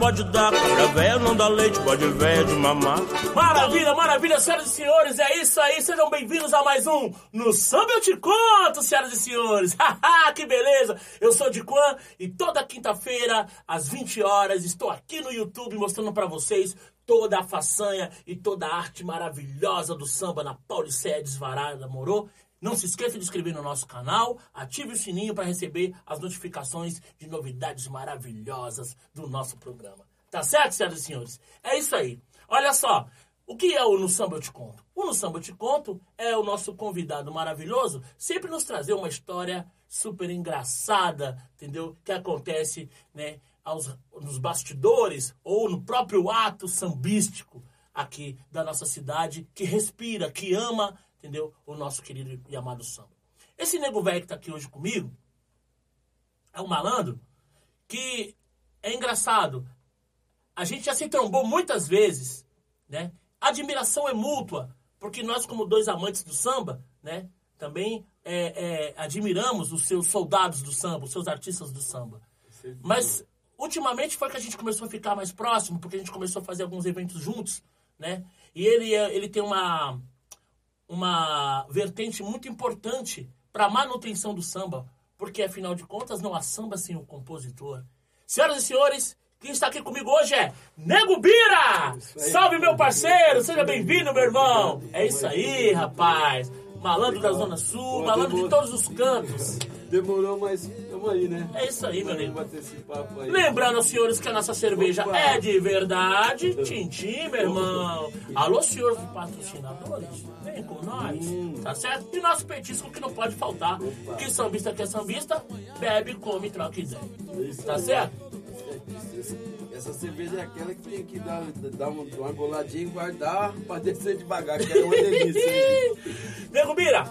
pode dar. Cabra velha não dá leite, pode velha de mamar. Maravilha, maravilha, senhoras e senhores, é isso aí, sejam bem-vindos a mais um No Samba Eu Te Conto, senhoras e senhores. Haha, que beleza! Eu sou de Quan e toda quinta-feira, às 20 horas, estou aqui no YouTube mostrando para vocês toda a façanha e toda a arte maravilhosa do samba na Paulicéia Desvarada, morou? Não se esqueça de inscrever no nosso canal, ative o sininho para receber as notificações de novidades maravilhosas do nosso programa. Tá certo, senhoras e senhores? É isso aí. Olha só, o que é o No Samba Eu Te Conto? O No Samba Eu Te Conto é o nosso convidado maravilhoso sempre nos trazer uma história super engraçada, entendeu? Que acontece, né, aos, nos bastidores ou no próprio ato sambístico aqui da nossa cidade, que respira, que ama entendeu? O nosso querido e amado samba. Esse nego velho que tá aqui hoje comigo é um malandro que é engraçado. A gente já se trombou muitas vezes, né? Admiração é mútua, porque nós, como dois amantes do samba, né? Também é, é, admiramos os seus soldados do samba, os seus artistas do samba. Mas ultimamente foi que a gente começou a ficar mais próximo, porque a gente começou a fazer alguns eventos juntos, né? E ele, é, ele tem uma, uma vertente muito importante para a manutenção do samba, porque afinal de contas não há samba sem o compositor. Senhoras e senhores, quem está aqui comigo hoje é Nego Bira! Salve meu parceiro, seja bem-vindo, meu irmão! É isso aí, rapaz! Malandro da Zona Sul, malandro de todos os cantos. Demorou, mas estamos aí, né? É isso aí, meu amigo. Lembrando, senhores, que a nossa cerveja Opa. é de verdade. Tintim, meu irmão. Alô, senhores patrocinadores, vem com nós. Tá certo? E nosso petisco que não pode faltar. Que sambista que é sambista, bebe, come, troca ideia. Isso Tá aí. certo? Essa cerveja é aquela que tem que dar, dar uma, uma goladinha e guardar pra descer devagar, que é uma delícia. Nego Bira,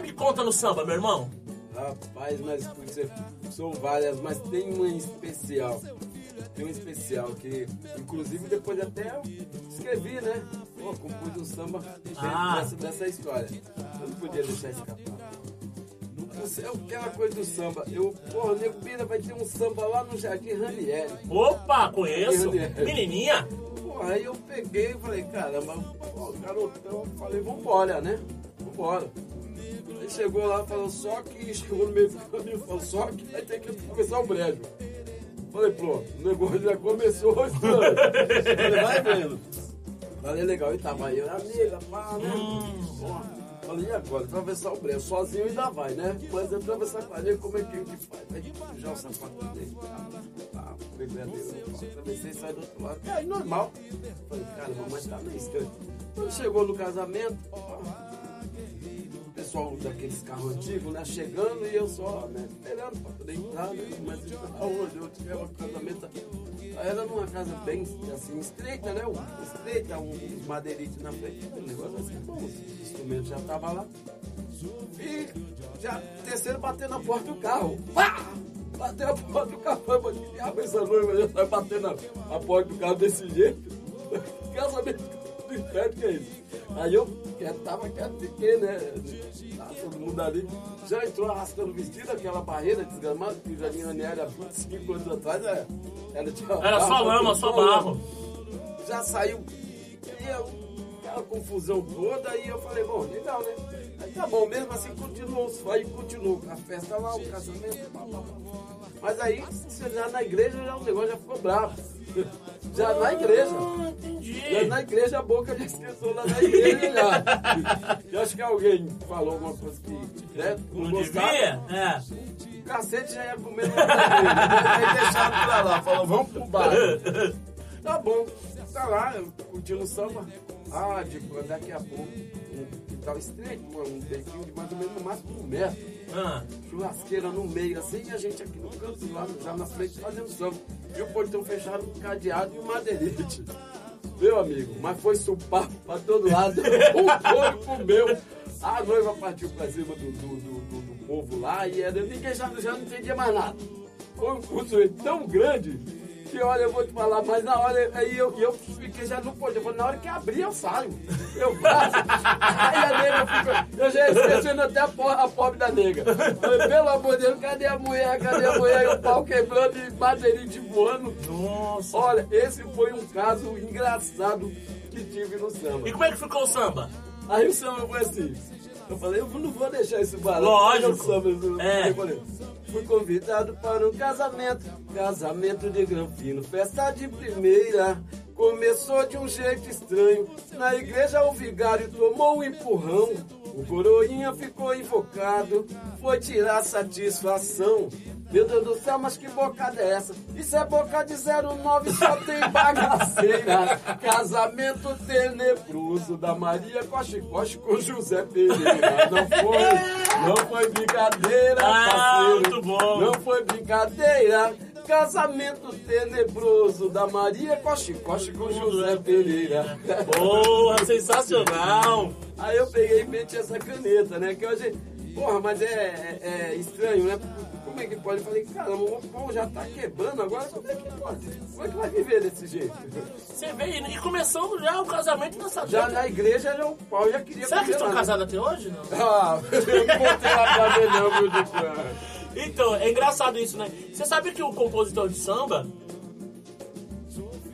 me conta no samba, meu irmão. Rapaz, mas você, são várias, mas tem uma especial. Tem uma especial que, inclusive, depois até escrevi, né? Pô, compus um samba Ah. dessa, dessa história. Eu não podia deixar escapar. Você é aquela coisa do samba. Eu, porra, Nego Bira vai ter um samba lá no Jardim Ranieri. Opa, conheço. Menininha. Pô, aí eu peguei e falei, caramba, pô, garotão, falei, vambora, né? Vambora. Aí chegou lá, falou, só que chegou no meio do caminho, falou, só que vai ter que começar o brejo. Falei, pronto, o negócio já começou. Falei, vai vendo. Falei, legal, e tava aí, amiga, pá, né? Ó, Falei, e agora? Atravessar o brejo, sozinho ainda vai, né? Mas atravessar a linha, como é que a gente faz? Aí já o sapato dele, tá, foi verdadeiro, atravessei sai do outro lado. É normal. Falei, caramba, mas tá meio estranho. Quando chegou no casamento, o pessoal daqueles carros antigos, né, chegando e eu só, né, esperando pra poder entrar, né, mas aonde eu um casamento, era numa casa bem, assim, estreita, né, estreita, um, uns madeiritos na frente, um negócio assim, bom, os instrumentos já estavam lá, e já terceiro batendo na porta do carro, pá! Bateu a porta do carro, mas que diabo é essa noiva já sai batendo a, a porta do carro desse jeito? Casamento do inferno, que é isso? Aí eu quieto, tava quieto, fiquei, né? Tá todo mundo ali. Já entrou arrastando o vestido, aquela barreira desgramada que o Jardim Ranieri há 25 anos atrás era, era, Era só lama, só barro. Já saiu. E eu, aquela confusão toda, aí eu falei, bom, legal, né? Aí tá bom, mesmo assim continuou, aí continuou a festa lá, o casamento, pá, pá, pá. Mas aí, você já na igreja, já o negócio já ficou bravo. Já na igreja. Ah, entendi. Já na igreja a boca já esqueceu lá na igreja já. Eu acho que alguém falou alguma coisa que né, não, Não gostava. devia? É. O cacete já ia comer igreja. Aí deixaram pra lá, falou, vamos pro bar. Tá bom, tá lá, curtindo o samba. Ah, tipo, daqui a pouco, um quintal estreito, um bequinho de mais ou menos no máximo um metro. Ah. Churrasqueira no meio, assim, e a gente aqui no canto, lá já na frente, fazendo samba. E o portão fechado, um cadeado e um madeirite. Meu amigo, mas foi supar pra todo lado. O couro comeu. A noiva partiu pra cima do, do, do, do- do povo lá e era, ninguém já, já não entendia mais nada. Foi um curso tão grande que, olha, eu vou te falar, mas na hora aí eu, eu fiquei já não. Eu falei, na hora que abrir, eu saio. Eu faço. Aí a nega fica. Eu já esquecendo até a, a pobre da nega. Eu falei, pelo amor de Deus, cadê a mulher? Cadê a mulher? E o pau quebrando e baterite voando. Nossa. Olha, esse foi um caso engraçado que tive no samba. E como é que ficou o samba? Aí o samba foi assim. Eu falei, eu não vou deixar esse barato. Lógico. Eu- É. falei, Fui convidado para um casamento, casamento de granfino, festa de primeira. Começou de um jeito estranho. Na igreja o vigário tomou um empurrão. O coroinha ficou invocado, foi tirar satisfação. Meu Deus do céu, mas que bocada é essa? Isso é boca de 09, só tem bagaceira. Casamento tenebroso da Maria Coche Coche com José Pereira. Não foi, não foi brincadeira, Ah, muito bom. Não foi brincadeira. Casamento tenebroso da Maria Coche Coche com José Pereira. Porra, sensacional. Aí eu peguei e meti essa caneta, né? Que hoje, porra, mas é, é- é estranho, né? Como é que pode? Eu falei, caramba, o pau já tá quebrando agora, como é que pode? Como é que vai viver desse jeito? Você vê, e começando já o casamento nessa Já data. na igreja, já, o pau já queria Será que estão né? casados até hoje? Não. Ah, eu não botei lá pra ver não, meu Deus. Então, é engraçado isso, né? Você sabe que o compositor de samba,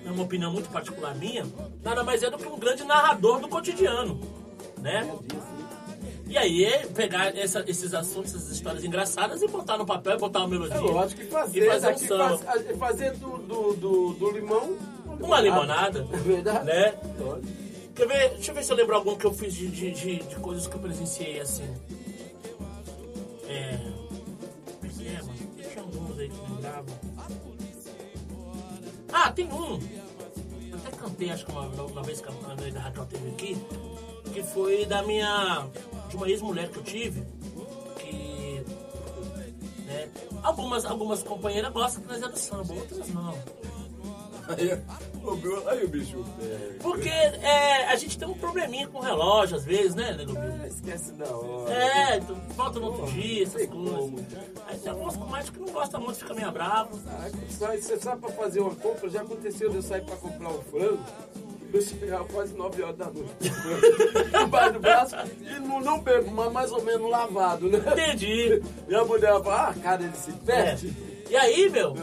é uma opinião muito particular minha, nada mais é do que um grande narrador do cotidiano, né? E aí, é pegar essa- esses assuntos, essas histórias engraçadas e botar no papel, botar uma melodia. É lógico que fazer, E fazer um samba. faz- fazer do, do, do, do limão Uma limonada, É verdade? né? Lógico. Quer ver? Deixa eu ver se eu lembro algum que eu fiz de, de, de, de coisas que eu presenciei assim. É. É mano? Tinha alguns aí que eu lembrava. Ah, tem um. Eu até cantei, acho que uma, uma vez que a a da Raquel teve aqui. Que foi da minha. De uma ex-mulher que eu tive. Que. Né, algumas, algumas companheiras gostam que nós é do samba, outras não. Aí, o bicho. é, Porque é, a gente tem um probleminha com o relógio, às vezes, né, Nego Bill? esquece da hora. É, tu volta no outro dia, essas coisas. como. Aí tem algumas comadres que não gostam muito, fica meio bravo. Ah, Você sabe pra fazer uma compra? Já aconteceu de eu sair pra comprar um frango. Eu chegar quase 9 horas da noite. Embaixo do braço e não, não bebo, mas mais ou menos lavado, né? Entendi. E a mulher fala, ah, cara, ele se É. perde. E aí, meu,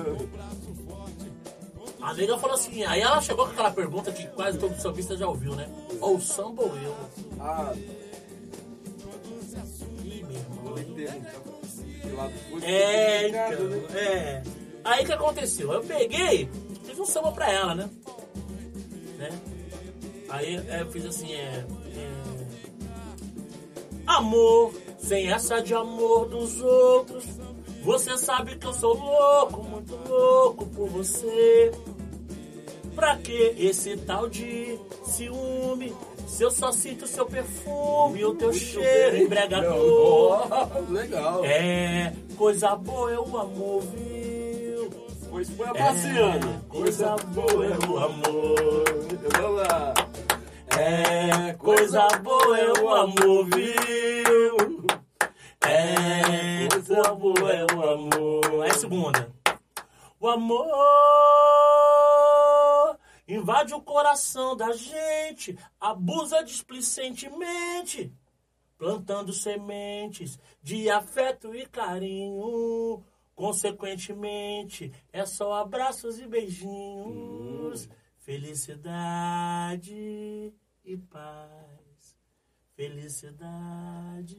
a nega falou assim, aí ela chegou com aquela pergunta que quase todo sambista já ouviu, né? Ou samba ou eu? Ah, Ih, meu irmão. É, então, né? é. Aí o que aconteceu? Eu peguei, fiz um samba pra ela, né? Né? Aí é, eu fiz assim, é, é, Amor, sem essa de amor dos outros. Você sabe que eu sou louco, muito louco por você. Pra que esse tal de ciúme? Se eu só sinto seu perfume, o teu cheiro embriagador. Oh, legal. É, coisa boa é o amor, viu? Pois foi a Marciana. coisa boa é o amor. Vamos lá. É, coisa boa é o amor, viu? É, coisa boa é o amor. A segunda. O amor invade o coração da gente, abusa displicentemente, plantando sementes de afeto e carinho. Consequentemente, é só abraços e beijinhos, felicidade e paz. Felicidade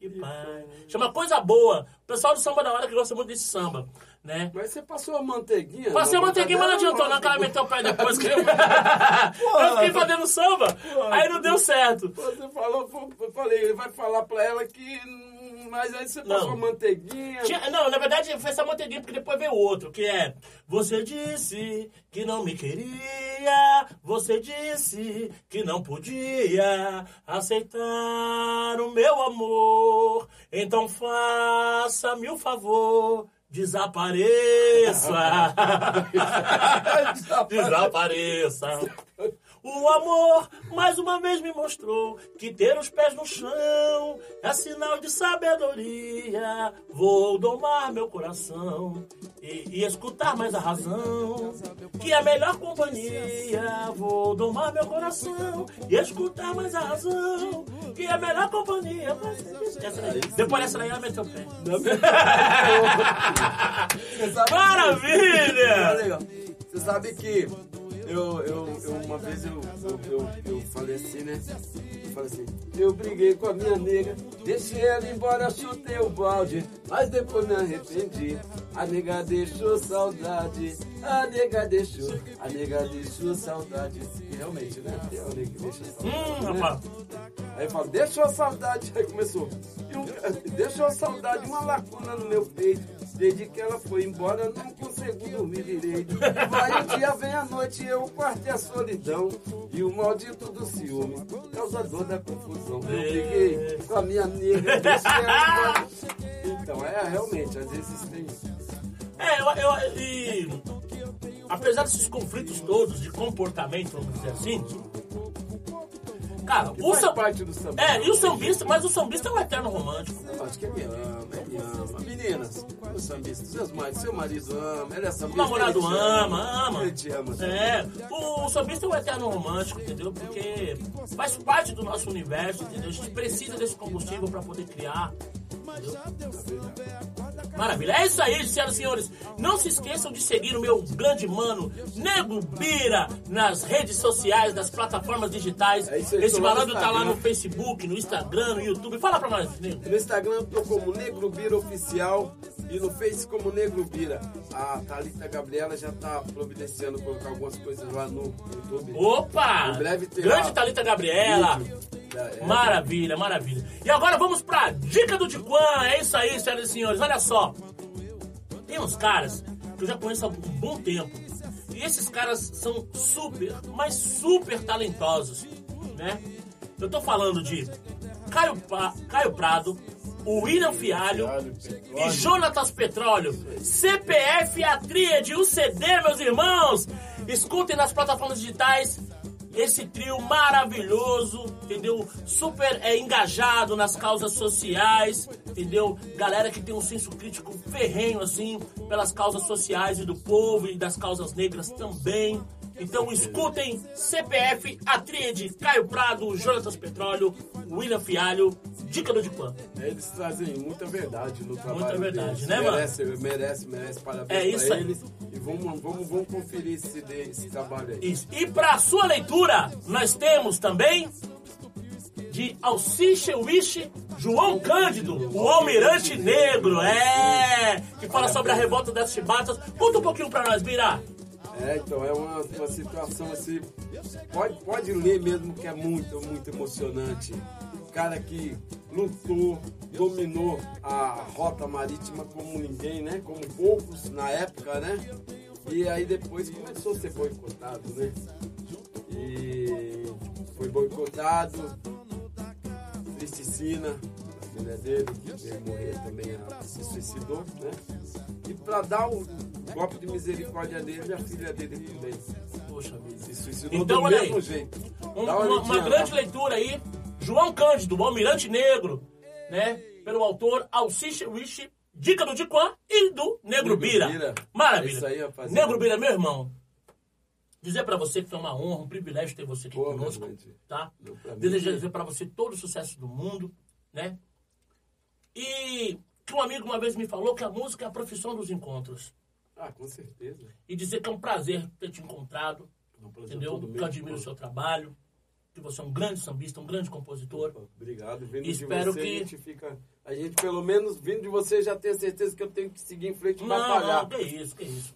e paz. Chama coisa boa. O pessoal do samba da hora que gosta muito desse samba, né? Mas você passou a manteiguinha? Passei a na manteiguinha, mas não adiantou, não. Aquela meteu o pé depois que eu... eu fiquei fazendo samba, aí não deu certo. Você falou, eu falei, ele vai falar pra ela que. Mas aí você passou Não. manteiguinha. Tinha- não, na verdade foi essa manteiguinha, porque depois veio outro, que é Você disse que não me queria, você disse que não podia aceitar o meu amor, então faça-me o favor, desapareça. desapareça. O amor mais uma vez me mostrou que ter os pés no chão é sinal de sabedoria. Vou domar meu coração e, e escutar mais a razão. Que é a melhor companhia, vou domar meu coração e escutar mais a razão. Que é a melhor companhia. Essa daí. Depois dessa daí ela meteu o pé. Maravilha! Você sabe que eu, eu, eu uma vez eu, eu, eu, eu falei assim, né? Eu falei assim, eu briguei com a minha nega, deixei ela embora, chutei o balde, mas depois me arrependi. A nega deixou saudade, a nega deixou, a nega deixou saudade. E realmente, né? Tem uma nega que deixa saudade. Hum, né? rapaz. Aí fala, deixou saudade. Aí começou. E um- deixou saudade, uma lacuna no meu peito. Desde que ela foi embora, eu não consigo dormir direito. Vai o dia, vem a noite, eu o quarto é a solidão. E o maldito do ciúme, causador da confusão. Eu briguei com a minha nega, deixei ela embora. Então, é realmente, às vezes tem. É, eu, eu, e apesar desses conflitos todos de comportamento, vamos dizer assim, cara, o Faz sam... parte do samba. É, e o sambista, mas o sambista é um eterno romântico. Eu acho que ele ama, ele ama. Meninas, os sambistas, seus maridos, seu marido ama, ele é O sambista. namorado ele te ama. ama. Ele te ama. É, o sambista é um eterno romântico, entendeu? Porque faz parte do nosso universo, entendeu? A gente precisa desse combustível para poder criar. Maravilha. É isso aí, senhoras e senhores. Não se esqueçam de seguir o meu grande mano, Nego Bira, nas redes sociais, nas plataformas digitais. É isso aí, Esse malandro tá lá no. Facebook, no Instagram, no YouTube. Fala pra nós, Nego. No Instagram eu tô como Negro Bira Oficial e no Face como Negro Bira. A Thalita Gabriela já tá providenciando colocar algumas coisas lá no YouTube. Opa! Em breve terá Grande Thalita Gabriela. É, é. Maravilha, maravilha. E agora vamos pra dica do Tiquan. É isso aí, senhoras e senhores. Olha só. Tem uns caras que eu já conheço há um bom tempo. E esses caras são super, mas super talentosos, né? Eu tô falando de Caio, Pa- Caio Prado, William Fialho e Jonatas Petróleo. CPF a tríade, o CD, meus irmãos. Escutem nas plataformas digitais esse trio maravilhoso, entendeu? Super é, engajado nas causas sociais, entendeu? Galera que tem um senso crítico ferrenho, assim, pelas causas sociais e do povo e das causas negras também. Então escutem CPF, a tríade, Caio Prado, Jonatas Petróleo, William Fialho, Dica do Dipan. Eles trazem muita verdade no trabalho Muita verdade, deles. né, mano? merece, Merece, merece, parabéns É isso pra aí. eles. E vamos, vamos, vamos conferir esse, esse trabalho aí. Isso. E para sua leitura, nós temos também de Alciche Wish João Cândido, o Almirante Negro, é, que fala sobre a revolta das chibatas. Conta um pouquinho pra nós, Bira. É, então é uma, uma situação assim. Pode, pode ler mesmo que é muito, muito emocionante. Cara que lutou, dominou a rota marítima como ninguém, né? Como poucos na época, né? E aí depois começou a ser boicotado, né? E foi boicotado. Tristicina, a mulher dele, veio morrer também, se suicidou, né? E para dar o golpe de misericórdia dele, a filha dele também Poxa vida. se suicidou Então, do olha mesmo aí. jeito. Um- uma, uma grande leitura aí. João Cândido, o Almirante Negro, né? Pelo autor Alciche Wish, Dica do Diquan e do Negro Negro Bira. Bira. Maravilha. É isso aí, rapaziada. Negro Bira, meu irmão. Dizer pra você que foi uma honra, um privilégio ter você aqui Pô, conosco, tá? Desejar dizer pra você todo o sucesso do mundo, né? E que um amigo uma vez me falou que a música é a profissão dos encontros. Ah, com certeza. E dizer que é um prazer ter te encontrado, É um prazer entendeu? todo Que admiro o seu trabalho, que você é um grande sambista, um grande compositor. Obrigado. Vindo Espero de você, que- a gente fica... A gente, pelo menos, vindo de você, já tem certeza que eu tenho que seguir em frente e Não, batalhar. não, que isso, que isso.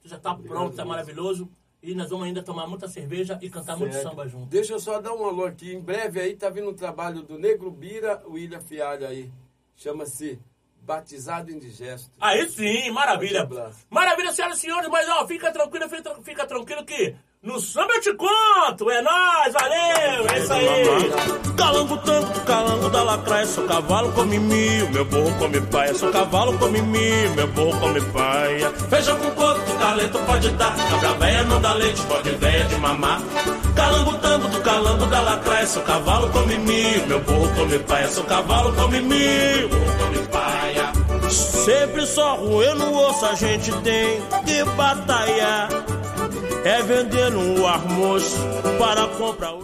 Você já tá Obrigado, pronto, tá Deus. maravilhoso. E nós vamos ainda tomar muita cerveja e cantar muito Certo. samba junto. Deixa eu só dar um alô aqui. Em breve aí tá vindo um trabalho do Negro Bira, William Fialho aí. Chama-se Batizado Indigesto. Aí sim, maravilha. Maravilha, senhoras e senhores, mas ó, fica tranquilo, fica, fica tranquilo que no samba eu te conto. É nóis, valeu, é isso aí. Calango tanto, calango da lacraia, sou cavalo come mil, meu burro come paia, sou cavalo come mil, meu burro come paia. Feijão com coco, que talento pode dar, cabra véia não dá leite, pode véia de mamar. Calango tanto, do calango da lacraia, sou cavalo come mil, meu burro come paia, sou cavalo come mil, burro come paia. Sempre só ruim no osso a gente tem que batalhar. É vendendo um almoço para comprar o.